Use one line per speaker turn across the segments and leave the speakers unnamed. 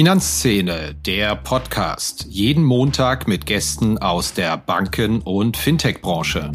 Finanzszene, der Podcast. Jeden Montag mit Gästen aus der Banken- und Fintech-Branche.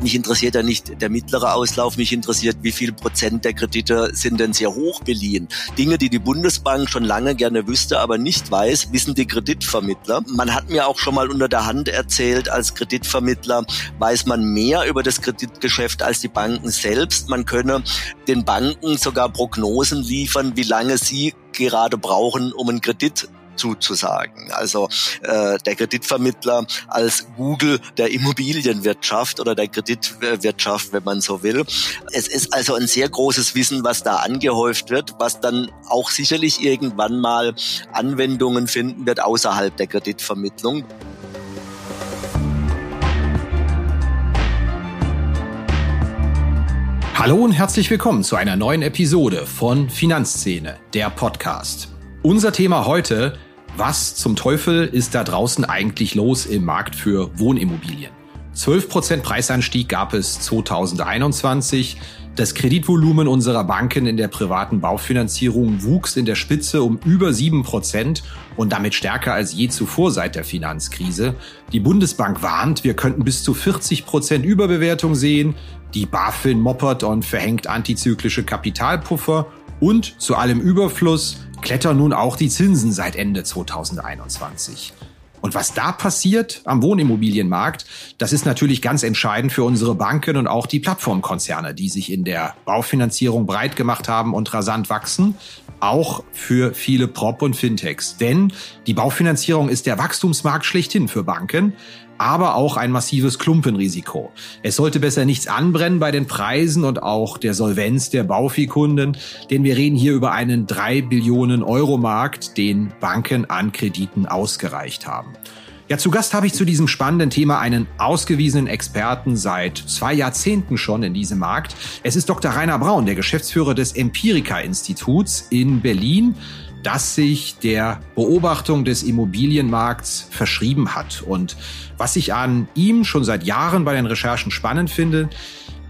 Mich interessiert ja nicht der mittlere Auslauf, mich interessiert, wie viel Prozent der Kredite sind denn sehr hoch beliehen. Dinge, die die Bundesbank schon lange gerne wüsste, aber nicht weiß, wissen die Kreditvermittler. Man hat mir auch schon mal unter der Hand erzählt, als Kreditvermittler weiß man mehr über das Kreditgeschäft als die Banken selbst. Man könne den Banken sogar Prognosen liefern, wie lange sie gerade brauchen, um einen Kredit zuzusagen. Also äh, der Kreditvermittler als Google der Immobilienwirtschaft oder der Kreditwirtschaft, wenn man so will. Es ist also ein sehr großes Wissen, was da angehäuft wird, was dann auch sicherlich irgendwann mal Anwendungen finden wird außerhalb der Kreditvermittlung.
Hallo und herzlich willkommen zu einer neuen Episode von Finanzszene, der Podcast. Unser Thema heute, was zum Teufel ist da draußen eigentlich los im Markt für Wohnimmobilien? 12% Preisanstieg gab es 2021. Das Kreditvolumen unserer Banken in der privaten Baufinanzierung wuchs in der Spitze um über 7% und damit stärker als je zuvor seit der Finanzkrise. Die Bundesbank warnt, wir könnten bis zu 40% Überbewertung sehen. Die BaFin moppert und verhängt antizyklische Kapitalpuffer und zu allem Überfluss klettern nun auch die Zinsen seit Ende 2021. Und was da passiert am Wohnimmobilienmarkt, das ist natürlich ganz entscheidend für unsere Banken und auch die Plattformkonzerne, die sich in der Baufinanzierung breit gemacht haben und rasant wachsen. Auch für viele Prop- und Fintechs. Denn die Baufinanzierung ist der Wachstumsmarkt schlechthin für Banken aber auch ein massives Klumpenrisiko. Es sollte besser nichts anbrennen bei den Preisen und auch der Solvenz der Bauviehkunden, denn wir reden hier über einen drei Billionen Euro Markt, den Banken an Krediten ausgereicht haben. Ja, zu Gast habe ich zu diesem spannenden Thema einen ausgewiesenen Experten seit zwei Jahrzehnten schon in diesem Markt. Es ist Dr. Rainer Braun, der Geschäftsführer des Empirica-Instituts in Berlin das sich der Beobachtung des Immobilienmarkts verschrieben hat. Und was ich an ihm schon seit Jahren bei den Recherchen spannend finde,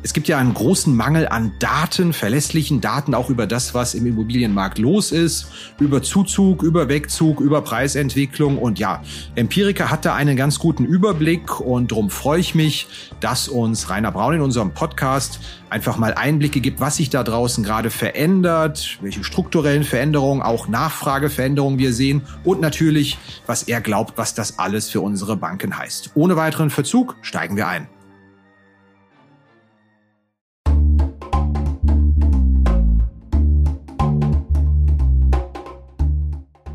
es gibt ja einen großen Mangel an Daten, verlässlichen Daten auch über das, was im Immobilienmarkt los ist, über Zuzug, über Wegzug, über Preisentwicklung und ja, Empirica hat da einen ganz guten Überblick und darum freue ich mich, dass uns Rainer Braun in unserem Podcast einfach mal Einblicke gibt, was sich da draußen gerade verändert, welche strukturellen Veränderungen, auch Nachfrageveränderungen wir sehen und natürlich, was er glaubt, was das alles für unsere Banken heißt. Ohne weiteren Verzug steigen wir ein.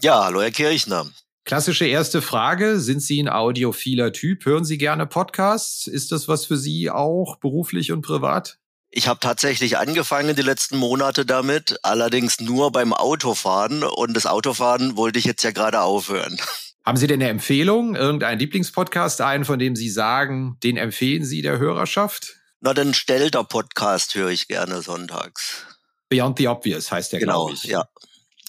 Ja, hallo Herr Kirchner.
Klassische erste Frage. Sind Sie ein audiophiler Typ? Hören Sie gerne Podcasts? Ist das was für Sie auch beruflich und privat?
Ich habe tatsächlich angefangen die letzten Monate damit, allerdings nur beim Autofahren und das Autofahren wollte ich jetzt ja gerade aufhören.
Haben Sie denn eine Empfehlung, irgendeinen Lieblingspodcast einen, von dem Sie sagen, den empfehlen Sie der Hörerschaft?
Na, den Stelter Podcast höre ich gerne sonntags.
Beyond the Obvious heißt der,
genau,
glaube ich.
Ja.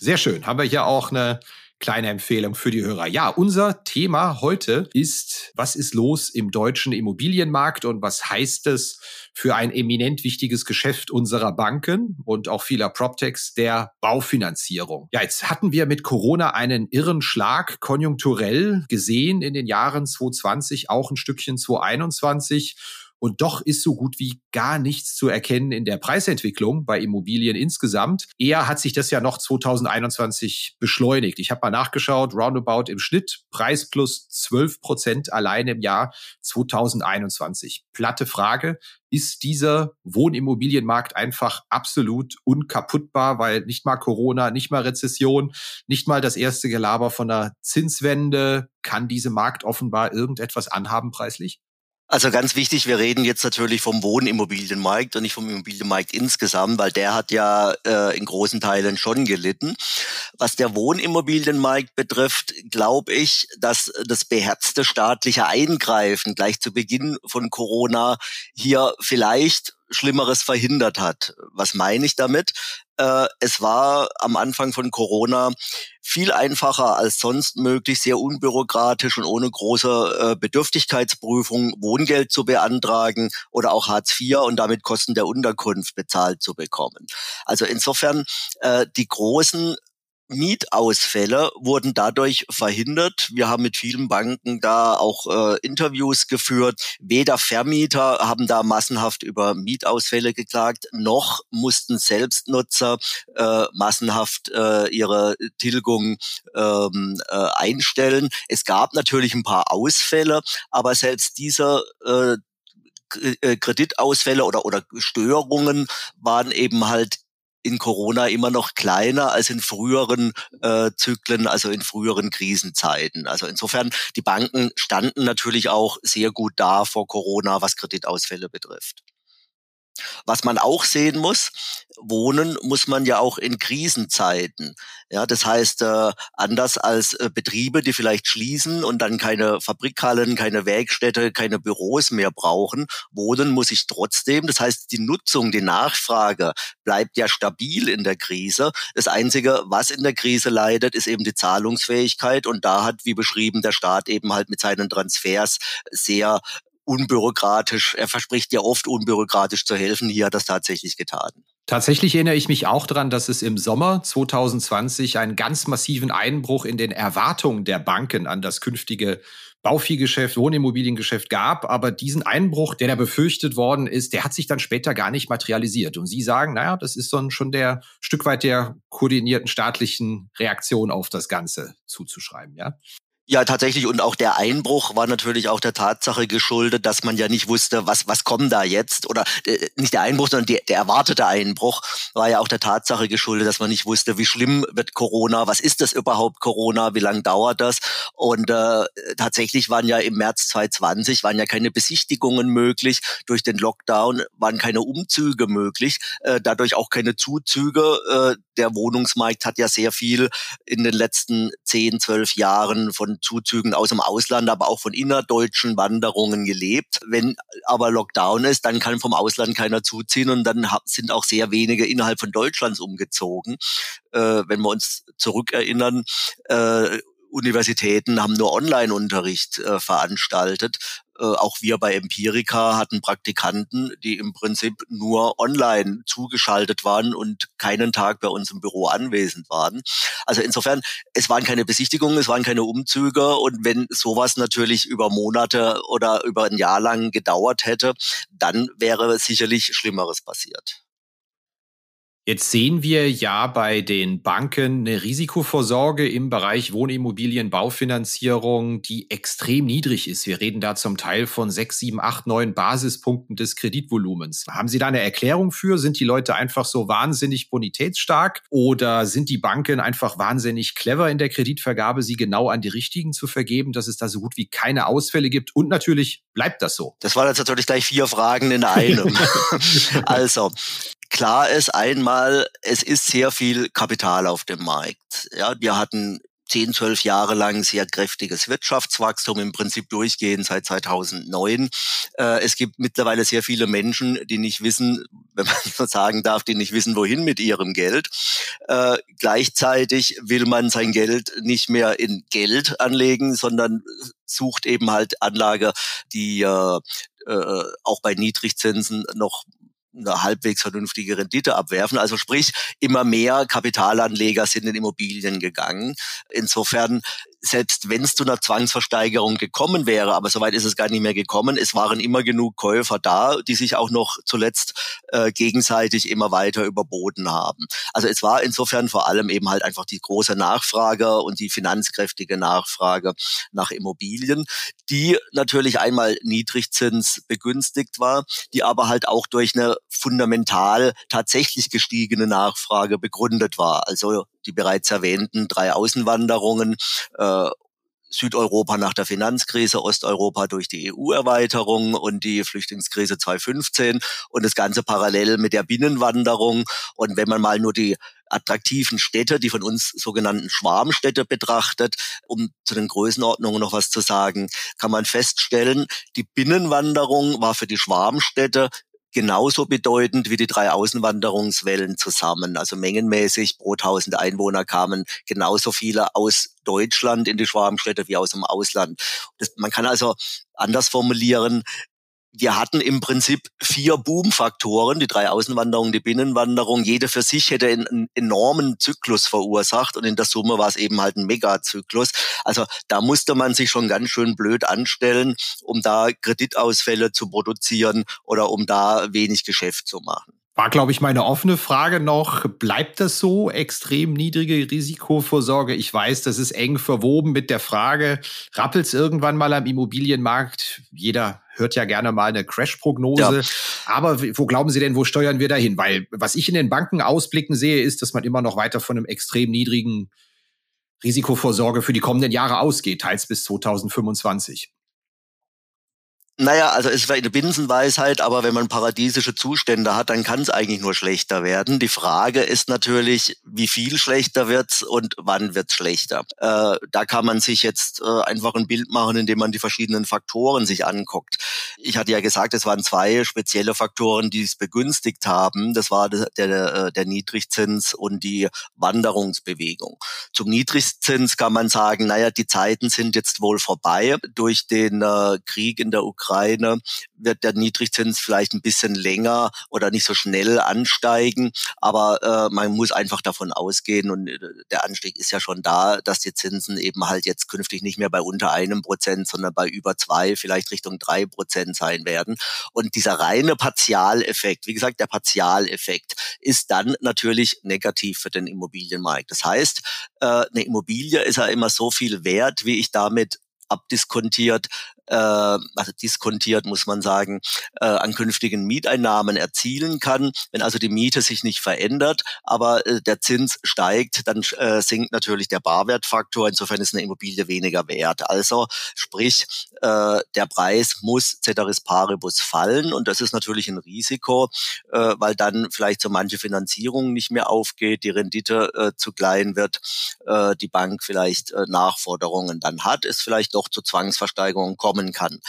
Sehr schön. Haben wir hier auch eine kleine Empfehlung für die Hörer. Ja, unser Thema heute ist, was ist los im deutschen Immobilienmarkt und was heißt es für ein eminent wichtiges Geschäft unserer Banken und auch vieler PropTechs der Baufinanzierung. Ja, jetzt hatten wir mit Corona einen irren Schlag konjunkturell gesehen in den Jahren 2020, auch ein Stückchen 2021. Und doch ist so gut wie gar nichts zu erkennen in der Preisentwicklung bei Immobilien insgesamt. Eher hat sich das ja noch 2021 beschleunigt. Ich habe mal nachgeschaut, roundabout im Schnitt Preis plus 12 Prozent allein im Jahr 2021. Platte Frage, ist dieser Wohnimmobilienmarkt einfach absolut unkaputtbar, weil nicht mal Corona, nicht mal Rezession, nicht mal das erste Gelaber von der Zinswende kann diese Markt offenbar irgendetwas anhaben preislich?
Also ganz wichtig, wir reden jetzt natürlich vom Wohnimmobilienmarkt und nicht vom Immobilienmarkt insgesamt, weil der hat ja äh, in großen Teilen schon gelitten. Was der Wohnimmobilienmarkt betrifft, glaube ich, dass das beherzte staatliche Eingreifen gleich zu Beginn von Corona hier vielleicht Schlimmeres verhindert hat. Was meine ich damit? Äh, es war am Anfang von Corona viel einfacher als sonst möglich, sehr unbürokratisch und ohne große äh, Bedürftigkeitsprüfung Wohngeld zu beantragen oder auch Hartz IV und damit Kosten der Unterkunft bezahlt zu bekommen. Also insofern äh, die großen Mietausfälle wurden dadurch verhindert. Wir haben mit vielen Banken da auch äh, Interviews geführt. Weder Vermieter haben da massenhaft über Mietausfälle geklagt, noch mussten Selbstnutzer äh, massenhaft äh, ihre Tilgung ähm, äh, einstellen. Es gab natürlich ein paar Ausfälle, aber selbst diese äh, äh Kreditausfälle oder, oder Störungen waren eben halt in Corona immer noch kleiner als in früheren äh, Zyklen, also in früheren Krisenzeiten. Also insofern, die Banken standen natürlich auch sehr gut da vor Corona, was Kreditausfälle betrifft. Was man auch sehen muss, wohnen muss man ja auch in Krisenzeiten. Ja, das heißt, äh, anders als äh, Betriebe, die vielleicht schließen und dann keine Fabrikhallen, keine Werkstätte, keine Büros mehr brauchen, wohnen muss ich trotzdem. Das heißt, die Nutzung, die Nachfrage bleibt ja stabil in der Krise. Das Einzige, was in der Krise leidet, ist eben die Zahlungsfähigkeit. Und da hat, wie beschrieben, der Staat eben halt mit seinen Transfers sehr unbürokratisch, er verspricht ja oft unbürokratisch zu helfen, hier hat das tatsächlich getan.
Tatsächlich erinnere ich mich auch daran, dass es im Sommer 2020 einen ganz massiven Einbruch in den Erwartungen der Banken an das künftige Bauviehgeschäft, Wohnimmobiliengeschäft gab. Aber diesen Einbruch, der da befürchtet worden ist, der hat sich dann später gar nicht materialisiert. Und Sie sagen, naja, das ist dann schon der Stück weit der koordinierten staatlichen Reaktion auf das Ganze zuzuschreiben, ja?
Ja, tatsächlich. Und auch der Einbruch war natürlich auch der Tatsache geschuldet, dass man ja nicht wusste, was, was kommt da jetzt. Oder äh, nicht der Einbruch, sondern die, der erwartete Einbruch war ja auch der Tatsache geschuldet, dass man nicht wusste, wie schlimm wird Corona, was ist das überhaupt Corona, wie lange dauert das. Und äh, tatsächlich waren ja im März 2020 waren ja keine Besichtigungen möglich. Durch den Lockdown waren keine Umzüge möglich, äh, dadurch auch keine Zuzüge. Äh, der Wohnungsmarkt hat ja sehr viel in den letzten zehn, zwölf Jahren von Zuzügen aus dem Ausland, aber auch von innerdeutschen Wanderungen gelebt. Wenn aber Lockdown ist, dann kann vom Ausland keiner zuziehen und dann sind auch sehr wenige innerhalb von Deutschlands umgezogen. Äh, wenn wir uns zurückerinnern, äh, Universitäten haben nur Online-Unterricht äh, veranstaltet. Äh, auch wir bei Empirica hatten Praktikanten, die im Prinzip nur online zugeschaltet waren und keinen Tag bei uns im Büro anwesend waren. Also insofern, es waren keine Besichtigungen, es waren keine Umzüge und wenn sowas natürlich über Monate oder über ein Jahr lang gedauert hätte, dann wäre sicherlich Schlimmeres passiert.
Jetzt sehen wir ja bei den Banken eine Risikovorsorge im Bereich Wohnimmobilien, Baufinanzierung, die extrem niedrig ist. Wir reden da zum Teil von sechs, sieben, acht, neun Basispunkten des Kreditvolumens. Haben Sie da eine Erklärung für? Sind die Leute einfach so wahnsinnig bonitätsstark oder sind die Banken einfach wahnsinnig clever in der Kreditvergabe, sie genau an die richtigen zu vergeben, dass es da so gut wie keine Ausfälle gibt? Und natürlich bleibt das so.
Das waren jetzt natürlich gleich vier Fragen in einem. also, Klar ist einmal, es ist sehr viel Kapital auf dem Markt. Ja, wir hatten zehn, zwölf Jahre lang sehr kräftiges Wirtschaftswachstum, im Prinzip durchgehend seit 2009. Äh, es gibt mittlerweile sehr viele Menschen, die nicht wissen, wenn man so sagen darf, die nicht wissen, wohin mit ihrem Geld. Äh, gleichzeitig will man sein Geld nicht mehr in Geld anlegen, sondern sucht eben halt Anlage, die äh, äh, auch bei Niedrigzinsen noch eine halbwegs vernünftige Rendite abwerfen. Also sprich, immer mehr Kapitalanleger sind in Immobilien gegangen. Insofern selbst wenn es zu einer Zwangsversteigerung gekommen wäre, aber soweit ist es gar nicht mehr gekommen, es waren immer genug Käufer da, die sich auch noch zuletzt äh, gegenseitig immer weiter überboten haben. Also es war insofern vor allem eben halt einfach die große Nachfrage und die finanzkräftige Nachfrage nach Immobilien, die natürlich einmal Niedrigzins begünstigt war, die aber halt auch durch eine fundamental tatsächlich gestiegene Nachfrage begründet war. Also die bereits erwähnten drei Außenwanderungen, äh, Südeuropa nach der Finanzkrise, Osteuropa durch die EU-Erweiterung und die Flüchtlingskrise 2015 und das Ganze parallel mit der Binnenwanderung. Und wenn man mal nur die attraktiven Städte, die von uns sogenannten Schwarmstädte betrachtet, um zu den Größenordnungen noch was zu sagen, kann man feststellen, die Binnenwanderung war für die Schwarmstädte genauso bedeutend wie die drei Außenwanderungswellen zusammen. Also mengenmäßig pro tausend Einwohner kamen genauso viele aus Deutschland in die Schwarmstädte wie aus dem Ausland. Das, man kann also anders formulieren, wir hatten im Prinzip vier Boom-Faktoren, die drei Außenwanderungen, die Binnenwanderung. Jede für sich hätte einen enormen Zyklus verursacht und in der Summe war es eben halt ein Megazyklus. Also da musste man sich schon ganz schön blöd anstellen, um da Kreditausfälle zu produzieren oder um da wenig Geschäft zu machen.
War, glaube ich, meine offene Frage noch. Bleibt das so? Extrem niedrige Risikovorsorge? Ich weiß, das ist eng verwoben mit der Frage, rappelt es irgendwann mal am Immobilienmarkt? Jeder hört ja gerne mal eine Crash-Prognose. Ja. Aber wo glauben Sie denn, wo steuern wir dahin? Weil was ich in den Banken ausblicken sehe, ist, dass man immer noch weiter von einem extrem niedrigen Risikovorsorge für die kommenden Jahre ausgeht, teils bis 2025.
Naja, also es ist eine Binsenweisheit, aber wenn man paradiesische Zustände hat, dann kann es eigentlich nur schlechter werden. Die Frage ist natürlich, wie viel schlechter wird's und wann wird's schlechter. Äh, da kann man sich jetzt äh, einfach ein Bild machen, indem man die verschiedenen Faktoren sich anguckt. Ich hatte ja gesagt, es waren zwei spezielle Faktoren, die es begünstigt haben. Das war der, der, äh, der Niedrigzins und die Wanderungsbewegung. Zum Niedrigzins kann man sagen, naja, die Zeiten sind jetzt wohl vorbei durch den äh, Krieg in der Ukraine Ukraine wird der Niedrigzins vielleicht ein bisschen länger oder nicht so schnell ansteigen, aber äh, man muss einfach davon ausgehen und äh, der Anstieg ist ja schon da, dass die Zinsen eben halt jetzt künftig nicht mehr bei unter einem Prozent, sondern bei über zwei, vielleicht Richtung drei Prozent sein werden. Und dieser reine Partialeffekt, wie gesagt, der Partialeffekt ist dann natürlich negativ für den Immobilienmarkt. Das heißt, äh, eine Immobilie ist ja immer so viel wert, wie ich damit abdiskontiert, äh, also diskontiert muss man sagen, äh, an künftigen Mieteinnahmen erzielen kann. Wenn also die Miete sich nicht verändert, aber äh, der Zins steigt, dann äh, sinkt natürlich der Barwertfaktor. Insofern ist eine Immobilie weniger wert. Also sprich, äh, der Preis muss ceteris paribus fallen und das ist natürlich ein Risiko, äh, weil dann vielleicht so manche Finanzierung nicht mehr aufgeht, die Rendite äh, zu klein wird, äh, die Bank vielleicht äh, Nachforderungen dann hat, es vielleicht doch zu Zwangsversteigerungen kommen kann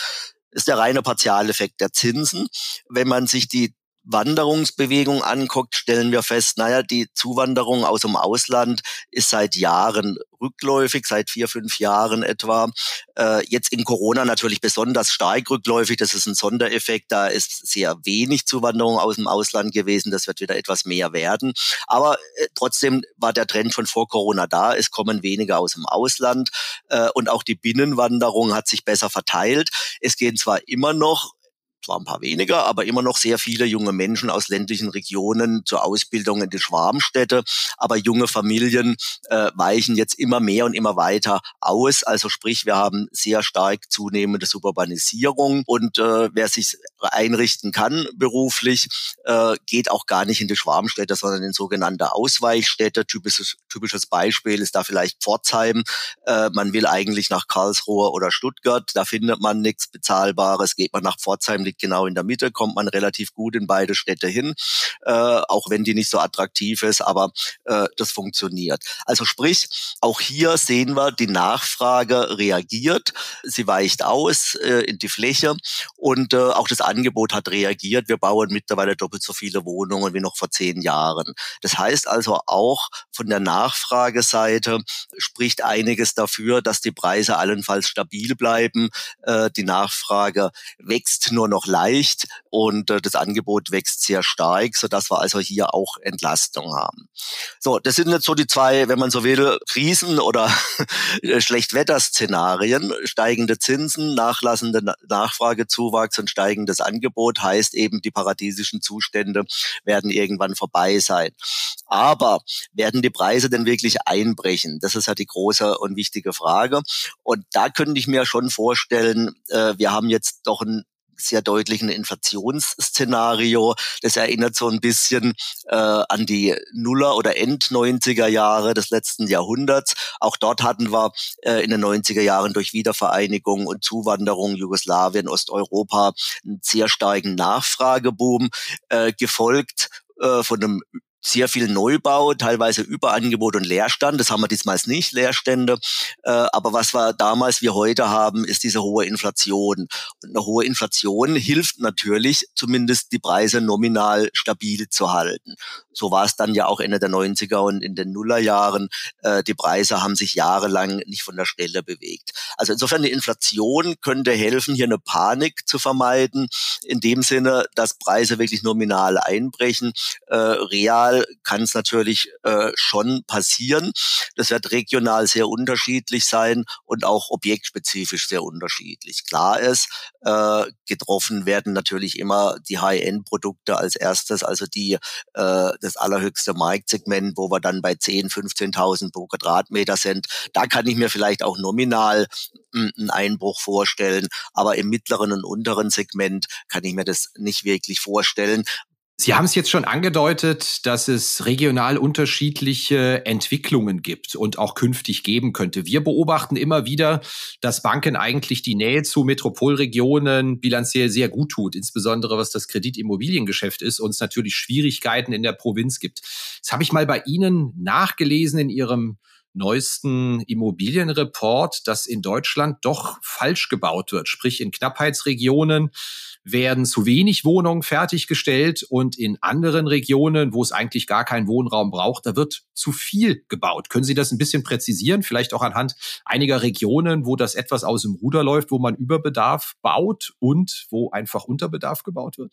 ist der reine Partialeffekt der Zinsen. Wenn man sich die Wanderungsbewegung anguckt, stellen wir fest, naja, die Zuwanderung aus dem Ausland ist seit Jahren rückläufig, seit vier, fünf Jahren etwa. Äh, jetzt in Corona natürlich besonders stark rückläufig. Das ist ein Sondereffekt. Da ist sehr wenig Zuwanderung aus dem Ausland gewesen. Das wird wieder etwas mehr werden. Aber äh, trotzdem war der Trend schon vor Corona da. Es kommen weniger aus dem Ausland. Äh, und auch die Binnenwanderung hat sich besser verteilt. Es gehen zwar immer noch zwar ein paar weniger, aber immer noch sehr viele junge Menschen aus ländlichen Regionen zur Ausbildung in die Schwarmstädte. Aber junge Familien äh, weichen jetzt immer mehr und immer weiter aus. Also sprich, wir haben sehr stark zunehmende Suburbanisierung und äh, wer sich einrichten kann beruflich, äh, geht auch gar nicht in die Schwarmstädte, sondern in sogenannte Ausweichstädte. Typisches, typisches Beispiel ist da vielleicht Pforzheim. Äh, man will eigentlich nach Karlsruhe oder Stuttgart, da findet man nichts Bezahlbares, geht man nach Pforzheim, liegt genau in der Mitte, kommt man relativ gut in beide Städte hin, äh, auch wenn die nicht so attraktiv ist, aber äh, das funktioniert. Also sprich, auch hier sehen wir, die Nachfrage reagiert, sie weicht aus äh, in die Fläche und äh, auch das Angebot hat reagiert. Wir bauen mittlerweile doppelt so viele Wohnungen wie noch vor zehn Jahren. Das heißt also auch von der Nachfrageseite spricht einiges dafür, dass die Preise allenfalls stabil bleiben. Äh, die Nachfrage wächst nur noch leicht und äh, das Angebot wächst sehr stark, sodass wir also hier auch Entlastung haben. So, das sind jetzt so die zwei, wenn man so will, Krisen oder Schlechtwetterszenarien. Steigende Zinsen, nachlassende Nachfragezuwachs und steigendes Angebot heißt eben, die paradiesischen Zustände werden irgendwann vorbei sein. Aber werden die Preise denn wirklich einbrechen? Das ist ja die große und wichtige Frage. Und da könnte ich mir schon vorstellen, äh, wir haben jetzt doch ein sehr deutlichen Inflationsszenario. Das erinnert so ein bisschen äh, an die Nuller- oder End-90er Jahre des letzten Jahrhunderts. Auch dort hatten wir äh, in den 90er Jahren durch Wiedervereinigung und Zuwanderung Jugoslawien, Osteuropa einen sehr starken Nachfrageboom, äh, gefolgt äh, von einem sehr viel Neubau, teilweise Überangebot und Leerstand. Das haben wir diesmal nicht, Leerstände. Äh, aber was wir damals wie heute haben, ist diese hohe Inflation. Und eine hohe Inflation hilft natürlich, zumindest die Preise nominal stabil zu halten. So war es dann ja auch Ende der 90er und in den Nullerjahren. Äh, die Preise haben sich jahrelang nicht von der Stelle bewegt. Also insofern die Inflation könnte helfen, hier eine Panik zu vermeiden, in dem Sinne, dass Preise wirklich nominal einbrechen. Äh, real Regional kann es natürlich äh, schon passieren. Das wird regional sehr unterschiedlich sein und auch objektspezifisch sehr unterschiedlich. Klar ist, äh, getroffen werden natürlich immer die High-End-Produkte als erstes, also die äh, das allerhöchste Marktsegment, wo wir dann bei 10, 15.000 pro Quadratmeter sind. Da kann ich mir vielleicht auch nominal einen Einbruch vorstellen, aber im mittleren und unteren Segment kann ich mir das nicht wirklich vorstellen,
Sie haben es jetzt schon angedeutet, dass es regional unterschiedliche Entwicklungen gibt und auch künftig geben könnte. Wir beobachten immer wieder, dass Banken eigentlich die Nähe zu Metropolregionen bilanziell sehr gut tut, insbesondere was das Kreditimmobiliengeschäft ist und es natürlich Schwierigkeiten in der Provinz gibt. Das habe ich mal bei Ihnen nachgelesen in Ihrem neuesten Immobilienreport, dass in Deutschland doch falsch gebaut wird, sprich in Knappheitsregionen werden zu wenig Wohnungen fertiggestellt und in anderen Regionen, wo es eigentlich gar keinen Wohnraum braucht, da wird zu viel gebaut. Können Sie das ein bisschen präzisieren? Vielleicht auch anhand einiger Regionen, wo das etwas aus dem Ruder läuft, wo man Überbedarf baut und wo einfach Unterbedarf gebaut wird?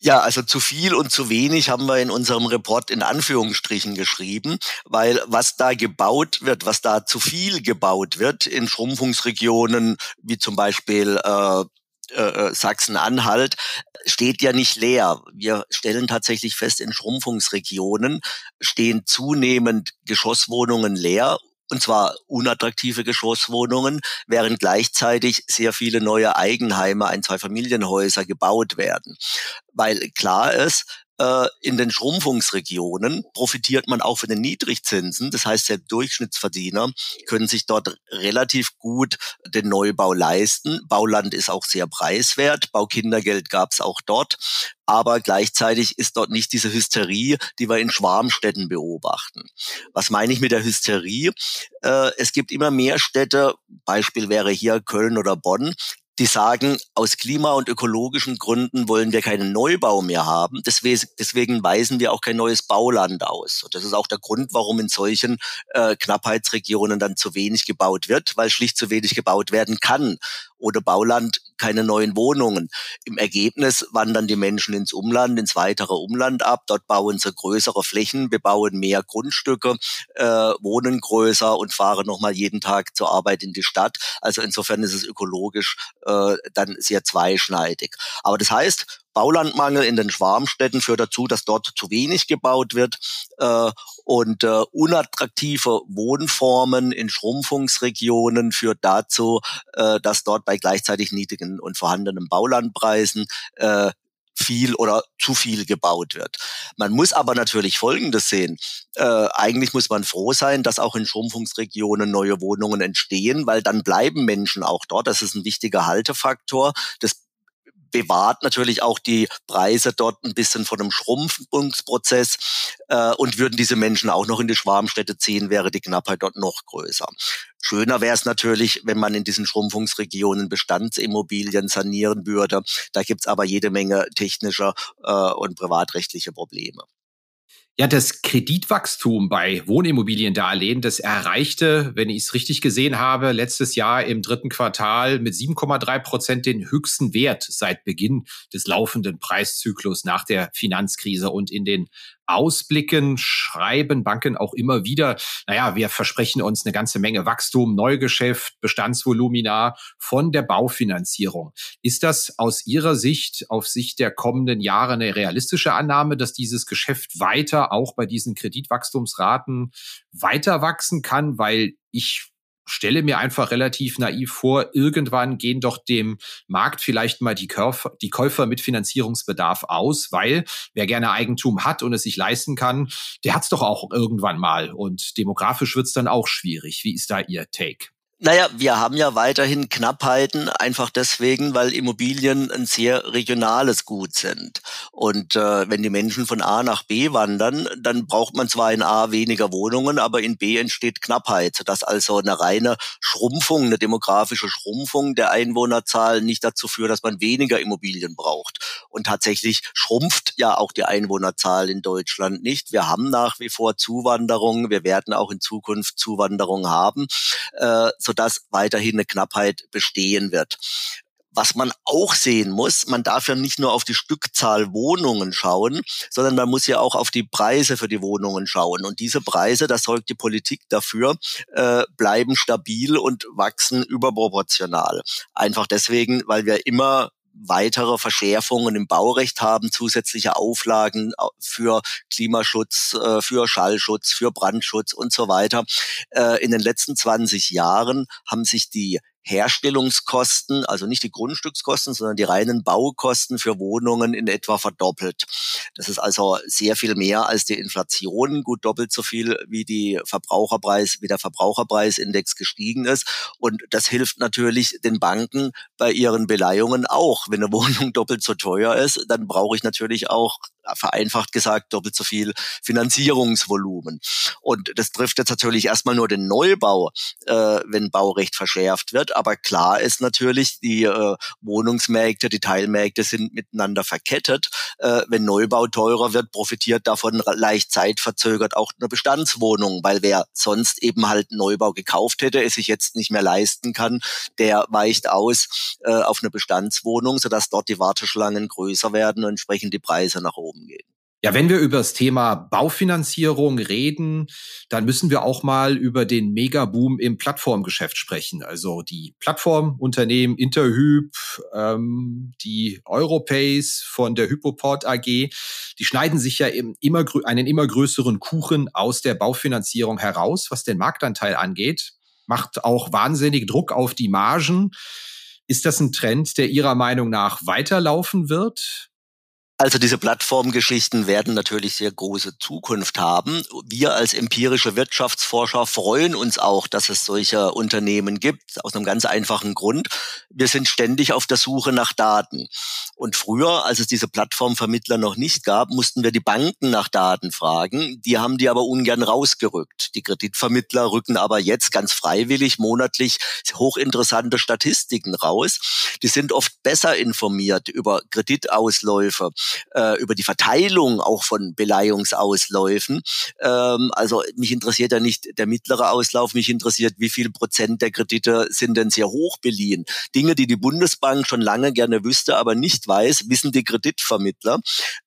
Ja, also zu viel und zu wenig haben wir in unserem Report in Anführungsstrichen geschrieben, weil was da gebaut wird, was da zu viel gebaut wird in Schrumpfungsregionen wie zum Beispiel äh, äh, Sachsen-Anhalt steht ja nicht leer. Wir stellen tatsächlich fest, in Schrumpfungsregionen stehen zunehmend Geschosswohnungen leer und zwar unattraktive Geschosswohnungen, während gleichzeitig sehr viele neue Eigenheime, ein, zwei Familienhäuser gebaut werden. Weil klar ist, äh, in den Schrumpfungsregionen profitiert man auch von den Niedrigzinsen. Das heißt, der Durchschnittsverdiener können sich dort relativ gut den Neubau leisten. Bauland ist auch sehr preiswert. Baukindergeld gab es auch dort. Aber gleichzeitig ist dort nicht diese Hysterie, die wir in Schwarmstädten beobachten. Was meine ich mit der Hysterie? Äh, es gibt immer mehr Städte, Beispiel wäre hier Köln oder Bonn, die sagen, aus klima- und ökologischen Gründen wollen wir keinen Neubau mehr haben. Deswegen weisen wir auch kein neues Bauland aus. Und das ist auch der Grund, warum in solchen äh, Knappheitsregionen dann zu wenig gebaut wird, weil schlicht zu wenig gebaut werden kann oder Bauland keine neuen Wohnungen. Im Ergebnis wandern die Menschen ins Umland, ins weitere Umland ab. Dort bauen sie größere Flächen, bebauen mehr Grundstücke, äh, wohnen größer und fahren nochmal jeden Tag zur Arbeit in die Stadt. Also insofern ist es ökologisch äh, dann sehr zweischneidig. Aber das heißt, Baulandmangel in den Schwarmstädten führt dazu, dass dort zu wenig gebaut wird äh, und äh, unattraktive Wohnformen in Schrumpfungsregionen führt dazu, äh, dass dort bei gleichzeitig niedrigen und vorhandenen Baulandpreisen äh, viel oder zu viel gebaut wird. Man muss aber natürlich Folgendes sehen. Äh, eigentlich muss man froh sein, dass auch in Schrumpfungsregionen neue Wohnungen entstehen, weil dann bleiben Menschen auch dort. Das ist ein wichtiger Haltefaktor. Das bewahrt natürlich auch die Preise dort ein bisschen von einem Schrumpfungsprozess äh, und würden diese Menschen auch noch in die Schwarmstädte ziehen, wäre die Knappheit dort noch größer. Schöner wäre es natürlich, wenn man in diesen Schrumpfungsregionen Bestandsimmobilien sanieren würde. Da gibt's aber jede Menge technischer äh, und privatrechtliche Probleme.
Ja, das Kreditwachstum bei Wohnimmobiliendarlehen, das erreichte, wenn ich es richtig gesehen habe, letztes Jahr im dritten Quartal mit 7,3 Prozent den höchsten Wert seit Beginn des laufenden Preiszyklus nach der Finanzkrise. Und in den Ausblicken schreiben Banken auch immer wieder, naja, wir versprechen uns eine ganze Menge Wachstum, Neugeschäft, Bestandsvolumina von der Baufinanzierung. Ist das aus Ihrer Sicht, auf Sicht der kommenden Jahre eine realistische Annahme, dass dieses Geschäft weiter auch bei diesen Kreditwachstumsraten weiter wachsen kann? Weil ich stelle mir einfach relativ naiv vor, irgendwann gehen doch dem Markt vielleicht mal die Käufer, die Käufer mit Finanzierungsbedarf aus, weil wer gerne Eigentum hat und es sich leisten kann, der hat es doch auch irgendwann mal. Und demografisch wird es dann auch schwierig. Wie ist da Ihr Take?
Naja, wir haben ja weiterhin Knappheiten, einfach deswegen, weil Immobilien ein sehr regionales Gut sind. Und äh, wenn die Menschen von A nach B wandern, dann braucht man zwar in A weniger Wohnungen, aber in B entsteht Knappheit, sodass also eine reine Schrumpfung, eine demografische Schrumpfung der Einwohnerzahl nicht dazu führt, dass man weniger Immobilien braucht. Und tatsächlich schrumpft ja auch die Einwohnerzahl in Deutschland nicht. Wir haben nach wie vor Zuwanderung, wir werden auch in Zukunft Zuwanderung haben. Äh, sodass weiterhin eine Knappheit bestehen wird. Was man auch sehen muss, man darf ja nicht nur auf die Stückzahl Wohnungen schauen, sondern man muss ja auch auf die Preise für die Wohnungen schauen. Und diese Preise, das sorgt die Politik dafür, äh, bleiben stabil und wachsen überproportional. Einfach deswegen, weil wir immer weitere Verschärfungen im Baurecht haben, zusätzliche Auflagen für Klimaschutz, äh, für Schallschutz, für Brandschutz und so weiter. Äh, in den letzten 20 Jahren haben sich die Herstellungskosten, also nicht die Grundstückskosten, sondern die reinen Baukosten für Wohnungen in etwa verdoppelt. Das ist also sehr viel mehr als die Inflation, gut doppelt so viel wie die Verbraucherpreis, wie der Verbraucherpreisindex gestiegen ist. Und das hilft natürlich den Banken bei ihren Beleihungen auch. Wenn eine Wohnung doppelt so teuer ist, dann brauche ich natürlich auch vereinfacht gesagt doppelt so viel Finanzierungsvolumen. Und das trifft jetzt natürlich erstmal nur den Neubau, äh, wenn Baurecht verschärft wird. Aber klar ist natürlich, die äh, Wohnungsmärkte, die Teilmärkte sind miteinander verkettet. Äh, wenn Neubau teurer wird, profitiert davon leicht zeitverzögert auch eine Bestandswohnung, weil wer sonst eben halt Neubau gekauft hätte, es sich jetzt nicht mehr leisten kann, der weicht aus äh, auf eine Bestandswohnung, sodass dort die Warteschlangen größer werden und entsprechend die Preise nach oben gehen.
Ja, wenn wir über das Thema Baufinanzierung reden, dann müssen wir auch mal über den Megaboom im Plattformgeschäft sprechen. Also die Plattformunternehmen Interhyp, ähm, die Europace von der Hypoport AG, die schneiden sich ja im immer, einen immer größeren Kuchen aus der Baufinanzierung heraus, was den Marktanteil angeht, macht auch wahnsinnig Druck auf die Margen. Ist das ein Trend, der Ihrer Meinung nach weiterlaufen wird?
Also diese Plattformgeschichten werden natürlich sehr große Zukunft haben. Wir als empirische Wirtschaftsforscher freuen uns auch, dass es solche Unternehmen gibt, aus einem ganz einfachen Grund. Wir sind ständig auf der Suche nach Daten. Und früher, als es diese Plattformvermittler noch nicht gab, mussten wir die Banken nach Daten fragen. Die haben die aber ungern rausgerückt. Die Kreditvermittler rücken aber jetzt ganz freiwillig monatlich hochinteressante Statistiken raus. Die sind oft besser informiert über Kreditausläufe äh, über die Verteilung auch von Beleihungsausläufen. Ähm, also mich interessiert ja nicht der mittlere Auslauf, mich interessiert, wie viel Prozent der Kredite sind denn sehr hoch beliehen. Dinge, die die Bundesbank schon lange gerne wüsste, aber nicht weiß, wissen die Kreditvermittler.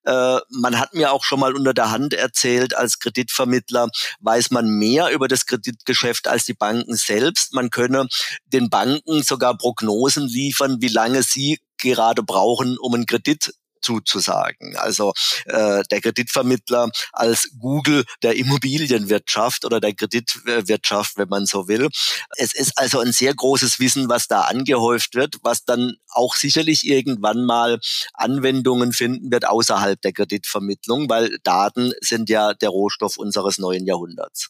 Äh, man hat mir auch schon mal unter der Hand erzählt, als Kreditvermittler weiß man mehr über das Kreditgeschäft als die Banken selbst. Man könne den Banken sogar Prognosen liefern, wie lange sie gerade brauchen, um einen Kredit zuzusagen. Also äh, der Kreditvermittler als Google der Immobilienwirtschaft oder der Kreditwirtschaft, wenn man so will. Es ist also ein sehr großes Wissen, was da angehäuft wird, was dann auch sicherlich irgendwann mal Anwendungen finden wird außerhalb der Kreditvermittlung, weil Daten sind ja der Rohstoff unseres neuen Jahrhunderts.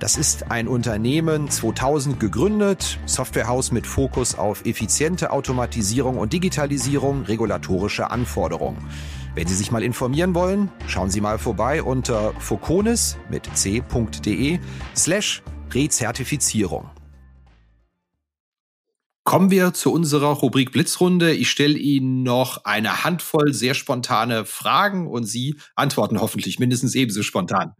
Das ist ein Unternehmen 2000 gegründet, Softwarehaus mit Fokus auf effiziente Automatisierung und Digitalisierung regulatorischer Anforderungen. Wenn Sie sich mal informieren wollen, schauen Sie mal vorbei unter foconis mit c.de slash Rezertifizierung. Kommen wir zu unserer Rubrik Blitzrunde. Ich stelle Ihnen noch eine Handvoll sehr spontane Fragen und Sie antworten hoffentlich mindestens ebenso spontan.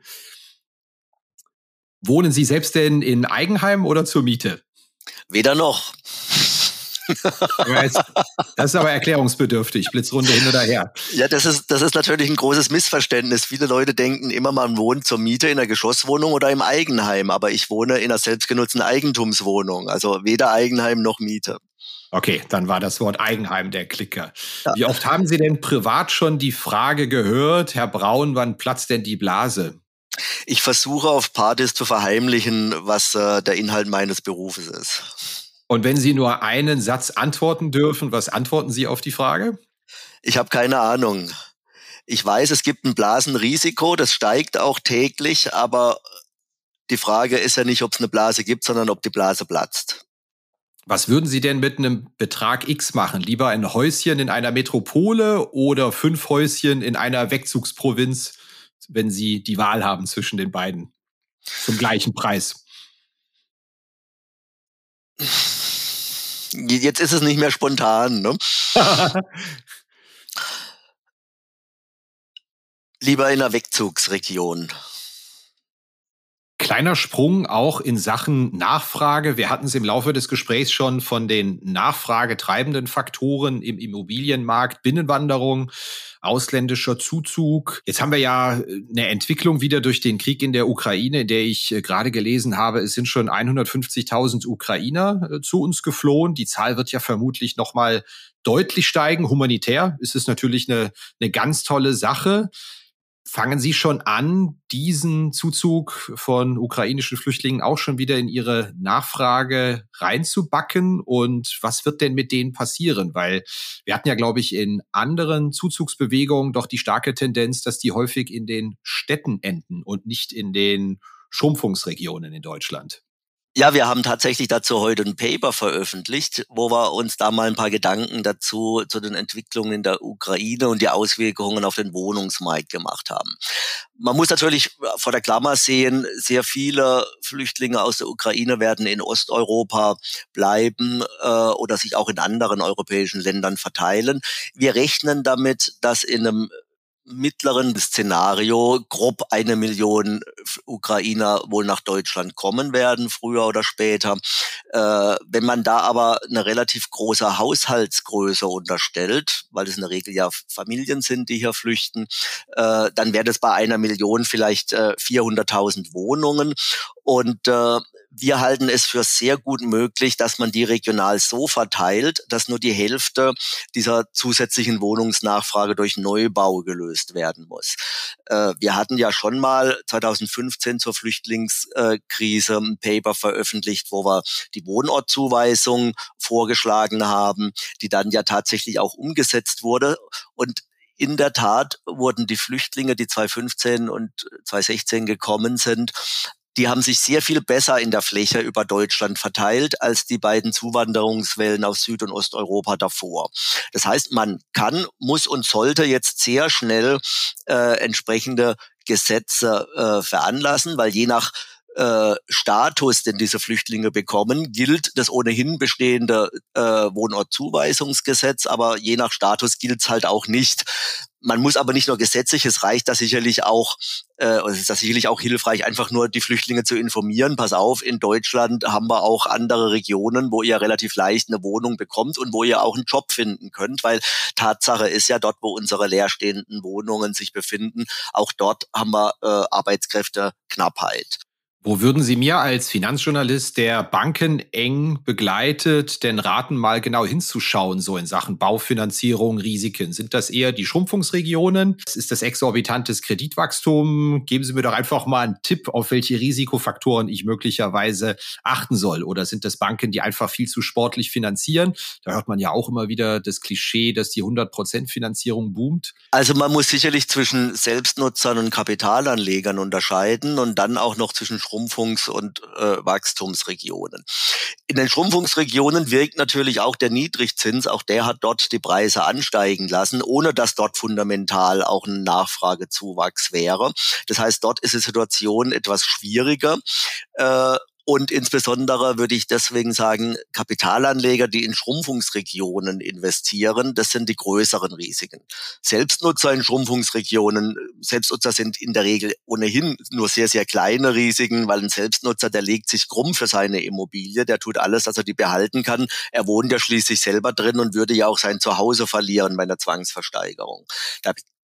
Wohnen Sie selbst denn in Eigenheim oder zur Miete?
Weder noch.
das ist aber erklärungsbedürftig. Blitzrunde hin oder her.
Ja, das ist, das ist natürlich ein großes Missverständnis. Viele Leute denken immer, man wohnt zur Miete in einer Geschosswohnung oder im Eigenheim. Aber ich wohne in einer selbstgenutzten Eigentumswohnung. Also weder Eigenheim noch Miete.
Okay, dann war das Wort Eigenheim der Klicker. Ja. Wie oft haben Sie denn privat schon die Frage gehört, Herr Braun, wann platzt denn die Blase?
Ich versuche auf Partys zu verheimlichen, was äh, der Inhalt meines Berufes ist.
Und wenn Sie nur einen Satz antworten dürfen, was antworten Sie auf die Frage?
Ich habe keine Ahnung. Ich weiß, es gibt ein Blasenrisiko, das steigt auch täglich, aber die Frage ist ja nicht, ob es eine Blase gibt, sondern ob die Blase platzt.
Was würden Sie denn mit einem Betrag X machen? Lieber ein Häuschen in einer Metropole oder fünf Häuschen in einer Wegzugsprovinz, wenn Sie die Wahl haben zwischen den beiden? Zum gleichen Preis.
Jetzt ist es nicht mehr spontan. Ne? Lieber in einer Wegzugsregion.
Kleiner Sprung auch in Sachen Nachfrage. Wir hatten es im Laufe des Gesprächs schon von den nachfragetreibenden Faktoren im Immobilienmarkt, Binnenwanderung, ausländischer Zuzug. Jetzt haben wir ja äh, eine Entwicklung wieder durch den Krieg in der Ukraine, in der ich äh, gerade gelesen habe, es sind schon 150.000 Ukrainer äh, zu uns geflohen. Die Zahl wird ja vermutlich noch mal deutlich steigen. Humanitär ist es natürlich eine, eine ganz tolle Sache. Fangen Sie schon an, diesen Zuzug von ukrainischen Flüchtlingen auch schon wieder in Ihre Nachfrage reinzubacken? Und was wird denn mit denen passieren? Weil wir hatten ja, glaube ich, in anderen Zuzugsbewegungen doch die starke Tendenz, dass die häufig in den Städten enden und nicht in den Schrumpfungsregionen in Deutschland.
Ja, wir haben tatsächlich dazu heute ein Paper veröffentlicht, wo wir uns da mal ein paar Gedanken dazu zu den Entwicklungen in der Ukraine und die Auswirkungen auf den Wohnungsmarkt gemacht haben. Man muss natürlich vor der Klammer sehen, sehr viele Flüchtlinge aus der Ukraine werden in Osteuropa bleiben äh, oder sich auch in anderen europäischen Ländern verteilen. Wir rechnen damit, dass in einem mittleren Szenario grob eine Million Ukrainer wohl nach Deutschland kommen werden, früher oder später. Äh, wenn man da aber eine relativ große Haushaltsgröße unterstellt, weil es in der Regel ja Familien sind, die hier flüchten, äh, dann wäre das bei einer Million vielleicht äh, 400.000 Wohnungen. Und äh, wir halten es für sehr gut möglich, dass man die regional so verteilt, dass nur die Hälfte dieser zusätzlichen Wohnungsnachfrage durch Neubau gelöst werden muss. Äh, wir hatten ja schon mal 2015 zur Flüchtlingskrise ein Paper veröffentlicht, wo wir die Wohnortzuweisung vorgeschlagen haben, die dann ja tatsächlich auch umgesetzt wurde. Und in der Tat wurden die Flüchtlinge, die 2015 und 2016 gekommen sind, die haben sich sehr viel besser in der Fläche über Deutschland verteilt als die beiden Zuwanderungswellen aus Süd- und Osteuropa davor. Das heißt, man kann, muss und sollte jetzt sehr schnell äh, entsprechende Gesetze äh, veranlassen, weil je nach äh, Status, den diese Flüchtlinge bekommen, gilt das ohnehin bestehende äh, Wohnortzuweisungsgesetz, aber je nach Status gilt es halt auch nicht. Man muss aber nicht nur gesetzlich, es reicht da sicherlich auch, äh, es ist da sicherlich auch hilfreich, einfach nur die Flüchtlinge zu informieren. Pass auf, in Deutschland haben wir auch andere Regionen, wo ihr relativ leicht eine Wohnung bekommt und wo ihr auch einen Job finden könnt, weil Tatsache ist ja dort, wo unsere leerstehenden Wohnungen sich befinden, auch dort haben wir äh, Arbeitskräfteknappheit.
Wo würden Sie mir als Finanzjournalist, der Banken eng begleitet, denn raten, mal genau hinzuschauen, so in Sachen Baufinanzierung, Risiken? Sind das eher die Schrumpfungsregionen? Ist das exorbitantes Kreditwachstum? Geben Sie mir doch einfach mal einen Tipp, auf welche Risikofaktoren ich möglicherweise achten soll. Oder sind das Banken, die einfach viel zu sportlich finanzieren? Da hört man ja auch immer wieder das Klischee, dass die 100% Finanzierung boomt.
Also man muss sicherlich zwischen Selbstnutzern und Kapitalanlegern unterscheiden und dann auch noch zwischen Schrumpfungs- und äh, Wachstumsregionen. In den Schrumpfungsregionen wirkt natürlich auch der Niedrigzins, auch der hat dort die Preise ansteigen lassen, ohne dass dort fundamental auch ein Nachfragezuwachs wäre. Das heißt, dort ist die Situation etwas schwieriger. Äh, und insbesondere würde ich deswegen sagen, Kapitalanleger, die in Schrumpfungsregionen investieren, das sind die größeren Risiken. Selbstnutzer in Schrumpfungsregionen, Selbstnutzer sind in der Regel ohnehin nur sehr, sehr kleine Risiken, weil ein Selbstnutzer, der legt sich krumm für seine Immobilie, der tut alles, dass er die behalten kann. Er wohnt ja schließlich selber drin und würde ja auch sein Zuhause verlieren bei einer Zwangsversteigerung.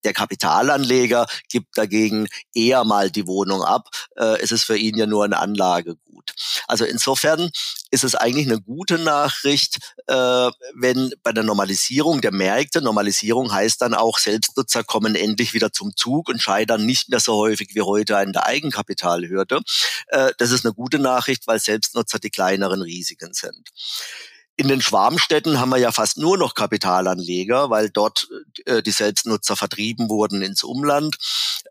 Der Kapitalanleger gibt dagegen eher mal die Wohnung ab. Äh, es ist für ihn ja nur ein Anlagegut. Also insofern ist es eigentlich eine gute Nachricht, äh, wenn bei der Normalisierung der Märkte, Normalisierung heißt dann auch, Selbstnutzer kommen endlich wieder zum Zug und scheitern nicht mehr so häufig wie heute an der Eigenkapitalhürde. Äh, das ist eine gute Nachricht, weil Selbstnutzer die kleineren Risiken sind. In den Schwarmstädten haben wir ja fast nur noch Kapitalanleger, weil dort äh, die Selbstnutzer vertrieben wurden ins Umland.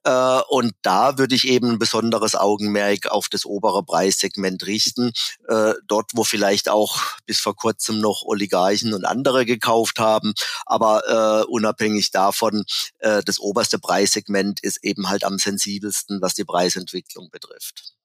Äh, und da würde ich eben ein besonderes Augenmerk auf das obere Preissegment richten. Äh, dort, wo vielleicht auch bis vor kurzem noch Oligarchen und andere gekauft haben. Aber äh, unabhängig davon, äh, das oberste Preissegment ist eben halt am sensibelsten, was die Preisentwicklung betrifft.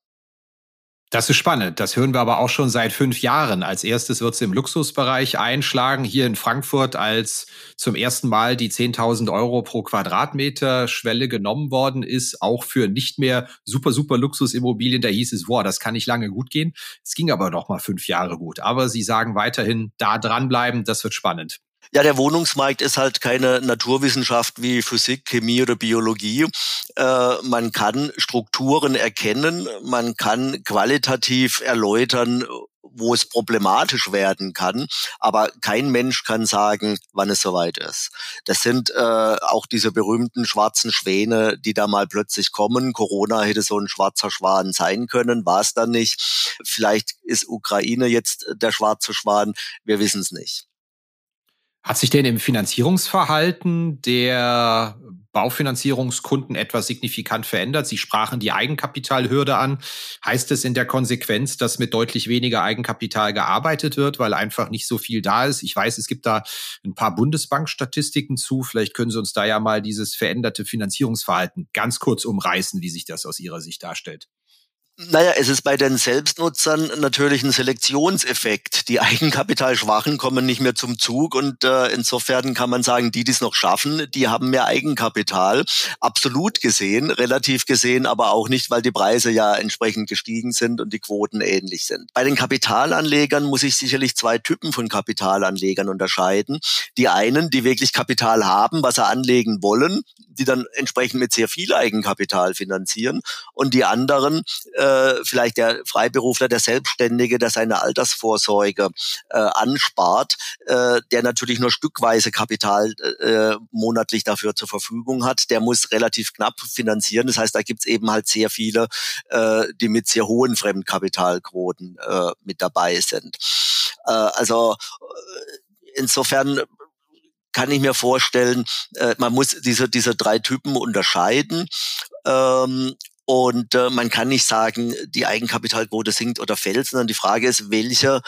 Das ist spannend. Das hören wir aber auch schon seit fünf Jahren. Als erstes wird es im Luxusbereich einschlagen. Hier in Frankfurt, als zum ersten Mal die 10.000 Euro pro Quadratmeter Schwelle genommen worden ist, auch für nicht mehr super, super Luxusimmobilien. Da hieß es, boah, das kann nicht lange gut gehen. Es ging aber noch mal fünf Jahre gut. Aber Sie sagen weiterhin, da dranbleiben. Das wird spannend.
Ja, der Wohnungsmarkt ist halt keine Naturwissenschaft wie Physik, Chemie oder Biologie. Äh, man kann Strukturen erkennen, man kann qualitativ erläutern, wo es problematisch werden kann, aber kein Mensch kann sagen, wann es soweit ist. Das sind äh, auch diese berühmten schwarzen Schwäne, die da mal plötzlich kommen. Corona hätte so ein schwarzer Schwan sein können, war es dann nicht. Vielleicht ist Ukraine jetzt der schwarze Schwan, wir wissen es nicht.
Hat sich denn im Finanzierungsverhalten der Baufinanzierungskunden etwas signifikant verändert? Sie sprachen die Eigenkapitalhürde an. Heißt es in der Konsequenz, dass mit deutlich weniger Eigenkapital gearbeitet wird, weil einfach nicht so viel da ist? Ich weiß, es gibt da ein paar Bundesbankstatistiken zu. Vielleicht können Sie uns da ja mal dieses veränderte Finanzierungsverhalten ganz kurz umreißen, wie sich das aus Ihrer Sicht darstellt.
Naja, es ist bei den Selbstnutzern natürlich ein Selektionseffekt. Die Eigenkapitalschwachen kommen nicht mehr zum Zug und äh, insofern kann man sagen, die, die es noch schaffen, die haben mehr Eigenkapital. Absolut gesehen, relativ gesehen, aber auch nicht, weil die Preise ja entsprechend gestiegen sind und die Quoten ähnlich sind. Bei den Kapitalanlegern muss ich sicherlich zwei Typen von Kapitalanlegern unterscheiden. Die einen, die wirklich Kapital haben, was sie anlegen wollen, die dann entsprechend mit sehr viel Eigenkapital finanzieren und die anderen, äh, vielleicht der Freiberufler, der Selbstständige, der seine Altersvorsorge äh, anspart, äh, der natürlich nur stückweise Kapital äh, monatlich dafür zur Verfügung hat, der muss relativ knapp finanzieren. Das heißt, da gibt's eben halt sehr viele, äh, die mit sehr hohen Fremdkapitalquoten äh, mit dabei sind. Äh, also äh, insofern kann ich mir vorstellen, äh, man muss diese, diese drei Typen unterscheiden. Ähm, Und äh, man kann nicht sagen, die Eigenkapitalquote sinkt oder fällt, sondern die Frage ist, welcher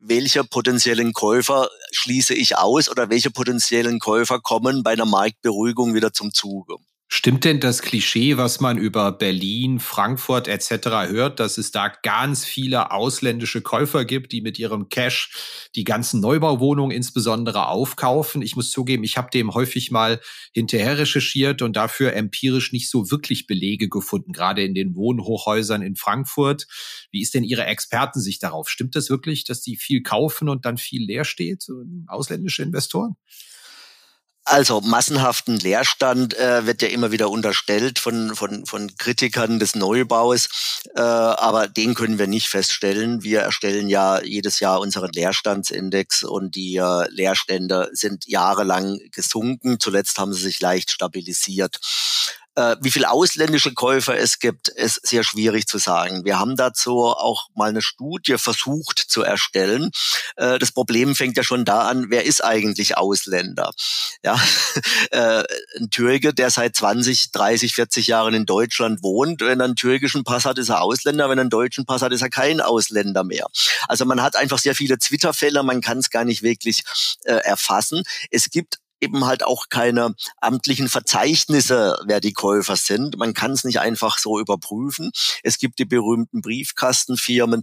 welcher potenziellen Käufer schließe ich aus oder welche potenziellen Käufer kommen bei einer Marktberuhigung wieder zum Zuge?
Stimmt denn das Klischee, was man über Berlin, Frankfurt etc. hört, dass es da ganz viele ausländische Käufer gibt, die mit ihrem Cash die ganzen Neubauwohnungen insbesondere aufkaufen? Ich muss zugeben, ich habe dem häufig mal hinterher recherchiert und dafür empirisch nicht so wirklich Belege gefunden, gerade in den Wohnhochhäusern in Frankfurt. Wie ist denn Ihre Expertensicht darauf? Stimmt das wirklich, dass die viel kaufen und dann viel leer steht, ausländische Investoren?
Also massenhaften Leerstand äh, wird ja immer wieder unterstellt von, von, von Kritikern des Neubaus, äh, aber den können wir nicht feststellen. Wir erstellen ja jedes Jahr unseren Leerstandsindex und die äh, Leerstände sind jahrelang gesunken. Zuletzt haben sie sich leicht stabilisiert. Äh, wie viele ausländische Käufer es gibt, ist sehr schwierig zu sagen. Wir haben dazu auch mal eine Studie versucht zu erstellen. Äh, das Problem fängt ja schon da an, wer ist eigentlich Ausländer? Ja, äh, ein Türke, der seit 20, 30, 40 Jahren in Deutschland wohnt, wenn er einen türkischen Pass hat, ist er Ausländer, wenn er einen deutschen Pass hat, ist er kein Ausländer mehr. Also man hat einfach sehr viele Twitter-Fälle, man kann es gar nicht wirklich äh, erfassen. Es gibt eben halt auch keine amtlichen Verzeichnisse, wer die Käufer sind. Man kann es nicht einfach so überprüfen. Es gibt die berühmten Briefkastenfirmen.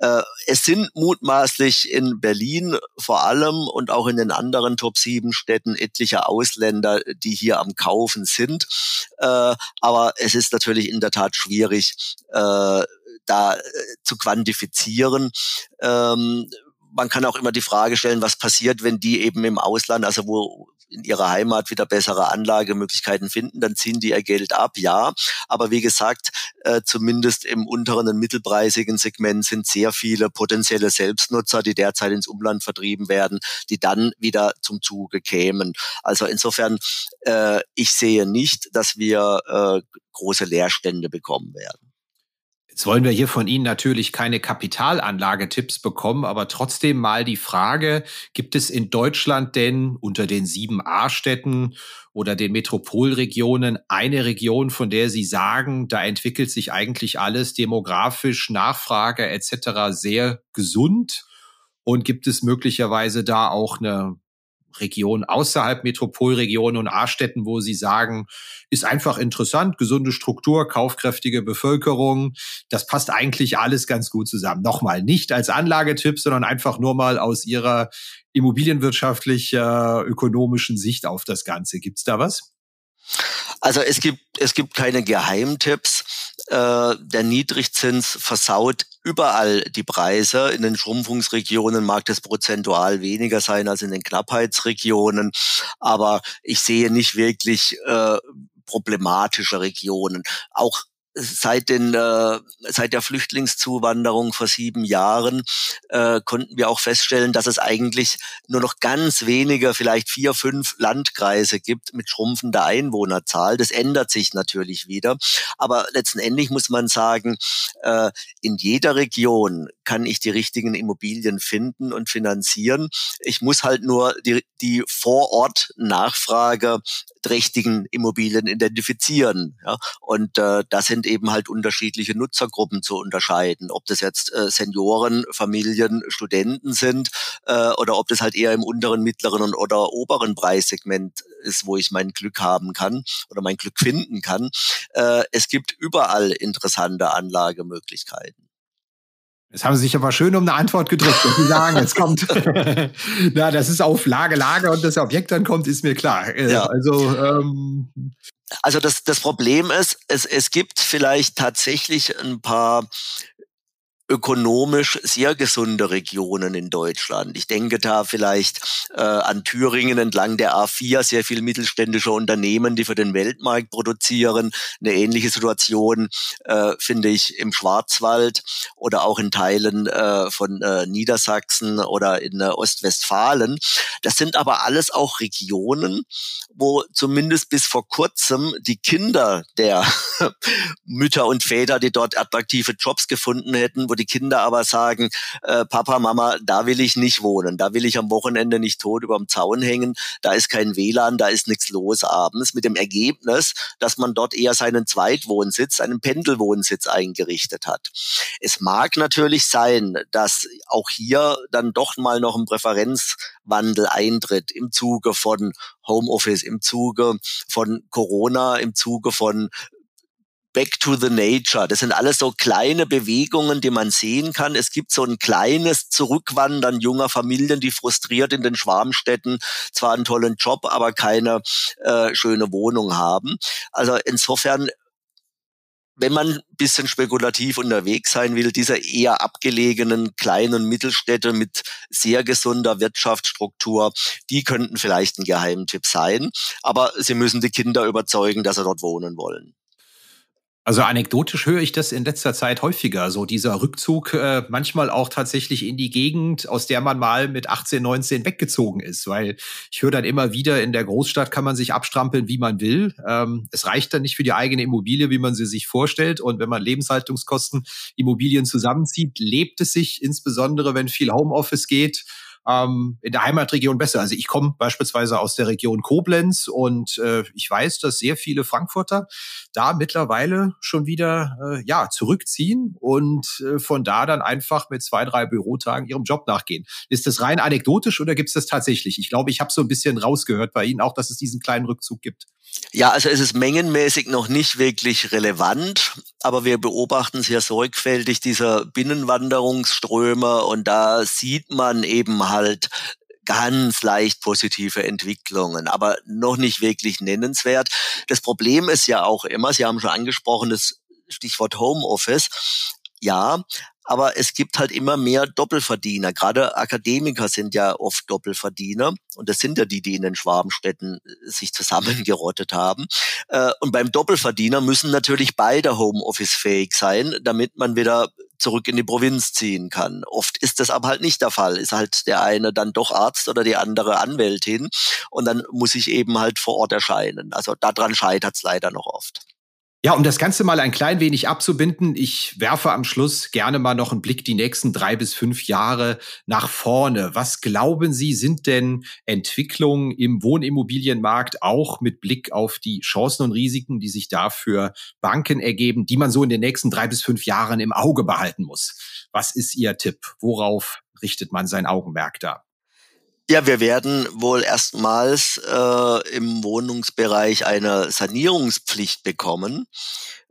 Äh, es sind mutmaßlich in Berlin vor allem und auch in den anderen Top 7 Städten etliche Ausländer, die hier am Kaufen sind. Äh, aber es ist natürlich in der Tat schwierig, äh, da zu quantifizieren. Ähm, man kann auch immer die Frage stellen, was passiert, wenn die eben im Ausland, also wo in ihrer Heimat wieder bessere Anlagemöglichkeiten finden, dann ziehen die ihr Geld ab, ja. Aber wie gesagt, äh, zumindest im unteren und mittelpreisigen Segment sind sehr viele potenzielle Selbstnutzer, die derzeit ins Umland vertrieben werden, die dann wieder zum Zuge kämen. Also insofern, äh, ich sehe nicht, dass wir äh, große Leerstände bekommen werden.
Jetzt wollen wir hier von Ihnen natürlich keine Kapitalanlagetipps bekommen, aber trotzdem mal die Frage, gibt es in Deutschland denn unter den sieben A-Städten oder den Metropolregionen eine Region, von der Sie sagen, da entwickelt sich eigentlich alles demografisch, Nachfrage etc. sehr gesund? Und gibt es möglicherweise da auch eine Regionen außerhalb Metropolregionen und A-Städten, wo Sie sagen, ist einfach interessant, gesunde Struktur, kaufkräftige Bevölkerung. Das passt eigentlich alles ganz gut zusammen. Nochmal, nicht als Anlagetipp, sondern einfach nur mal aus Ihrer immobilienwirtschaftlich äh, Sicht auf das Ganze. Gibt's da was?
Also es gibt, es gibt keine Geheimtipps. Äh, der Niedrigzins versaut überall die Preise. In den Schrumpfungsregionen mag das prozentual weniger sein als in den Knappheitsregionen. Aber ich sehe nicht wirklich äh, problematische Regionen. Auch seit den äh, seit der Flüchtlingszuwanderung vor sieben Jahren äh, konnten wir auch feststellen, dass es eigentlich nur noch ganz wenige, vielleicht vier, fünf Landkreise gibt mit schrumpfender Einwohnerzahl. Das ändert sich natürlich wieder, aber letztendlich muss man sagen, äh, in jeder Region kann ich die richtigen Immobilien finden und finanzieren. Ich muss halt nur die, die vor Ort Nachfrage trächtigen Immobilien identifizieren. Ja? Und äh, da sind eben halt unterschiedliche Nutzergruppen zu unterscheiden. Ob das jetzt äh, Senioren, Familien, Studenten sind äh, oder ob das halt eher im unteren, mittleren oder oberen Preissegment ist, wo ich mein Glück haben kann oder mein Glück finden kann. Äh, es gibt überall interessante Anlagemöglichkeiten.
Jetzt haben Sie sich aber schön um eine Antwort gedrückt. Und Sie sagen, es kommt, na, das ist auf Lage, Lage und das Objekt dann kommt, ist mir klar. Äh, ja. Also, ähm,
also das, das Problem ist, es, es gibt vielleicht tatsächlich ein paar ökonomisch sehr gesunde Regionen in Deutschland. Ich denke da vielleicht äh, an Thüringen entlang der A4, sehr viel mittelständische Unternehmen, die für den Weltmarkt produzieren. Eine ähnliche Situation äh, finde ich im Schwarzwald oder auch in Teilen äh, von äh, Niedersachsen oder in äh, Ostwestfalen. Das sind aber alles auch Regionen, wo zumindest bis vor kurzem die Kinder der Mütter und Väter, die dort attraktive Jobs gefunden hätten, wo die Kinder aber sagen, äh, Papa, Mama, da will ich nicht wohnen, da will ich am Wochenende nicht tot über dem Zaun hängen, da ist kein WLAN, da ist nichts los abends, mit dem Ergebnis, dass man dort eher seinen Zweitwohnsitz, einen Pendelwohnsitz eingerichtet hat. Es mag natürlich sein, dass auch hier dann doch mal noch ein Präferenzwandel eintritt im Zuge von Homeoffice, im Zuge von Corona, im Zuge von Back to the Nature. Das sind alles so kleine Bewegungen, die man sehen kann. Es gibt so ein kleines Zurückwandern junger Familien, die frustriert in den Schwarmstädten zwar einen tollen Job, aber keine äh, schöne Wohnung haben. Also insofern wenn man ein bisschen spekulativ unterwegs sein will, diese eher abgelegenen kleinen Mittelstädte mit sehr gesunder Wirtschaftsstruktur, die könnten vielleicht ein Geheimtipp sein. Aber sie müssen die Kinder überzeugen, dass sie dort wohnen wollen.
Also anekdotisch höre ich das in letzter Zeit häufiger, so dieser Rückzug äh, manchmal auch tatsächlich in die Gegend, aus der man mal mit 18, 19 weggezogen ist, weil ich höre dann immer wieder, in der Großstadt kann man sich abstrampeln, wie man will. Ähm, es reicht dann nicht für die eigene Immobilie, wie man sie sich vorstellt. Und wenn man Lebenshaltungskosten, Immobilien zusammenzieht, lebt es sich insbesondere, wenn viel Homeoffice geht ähm, in der Heimatregion besser. Also ich komme beispielsweise aus der Region Koblenz und äh, ich weiß, dass sehr viele Frankfurter da mittlerweile schon wieder äh, ja zurückziehen und äh, von da dann einfach mit zwei, drei Bürotagen ihrem Job nachgehen. Ist das rein anekdotisch oder gibt es das tatsächlich? Ich glaube, ich habe so ein bisschen rausgehört bei Ihnen auch, dass es diesen kleinen Rückzug gibt.
Ja, also es ist mengenmäßig noch nicht wirklich relevant, aber wir beobachten sehr sorgfältig diese Binnenwanderungsströme und da sieht man eben halt ganz leicht positive Entwicklungen, aber noch nicht wirklich nennenswert. Das Problem ist ja auch immer, Sie haben schon angesprochen, das Stichwort Homeoffice. Ja, aber es gibt halt immer mehr Doppelverdiener. Gerade Akademiker sind ja oft Doppelverdiener und das sind ja die, die in den Schwabenstädten äh, sich zusammengerottet haben. Äh, und beim Doppelverdiener müssen natürlich beide Homeoffice fähig sein, damit man wieder zurück in die Provinz ziehen kann. Oft ist das aber halt nicht der Fall. Ist halt der eine dann doch Arzt oder die andere Anwältin und dann muss ich eben halt vor Ort erscheinen. Also daran scheitert es leider noch oft.
Ja, um das Ganze mal ein klein wenig abzubinden, ich werfe am Schluss gerne mal noch einen Blick die nächsten drei bis fünf Jahre nach vorne. Was glauben Sie, sind denn Entwicklungen im Wohnimmobilienmarkt auch mit Blick auf die Chancen und Risiken, die sich da für Banken ergeben, die man so in den nächsten drei bis fünf Jahren im Auge behalten muss? Was ist Ihr Tipp? Worauf richtet man sein Augenmerk da?
Ja, wir werden wohl erstmals äh, im Wohnungsbereich eine Sanierungspflicht bekommen.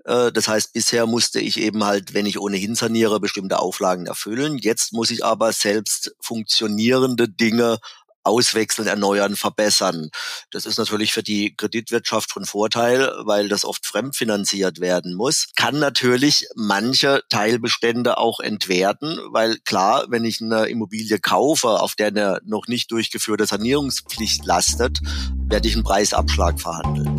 Äh, das heißt, bisher musste ich eben halt, wenn ich ohnehin saniere, bestimmte Auflagen erfüllen. Jetzt muss ich aber selbst funktionierende Dinge auswechseln, erneuern, verbessern. Das ist natürlich für die Kreditwirtschaft von Vorteil, weil das oft fremdfinanziert werden muss. Kann natürlich manche Teilbestände auch entwerten, weil klar, wenn ich eine Immobilie kaufe, auf der eine noch nicht durchgeführte Sanierungspflicht lastet, werde ich einen Preisabschlag verhandeln.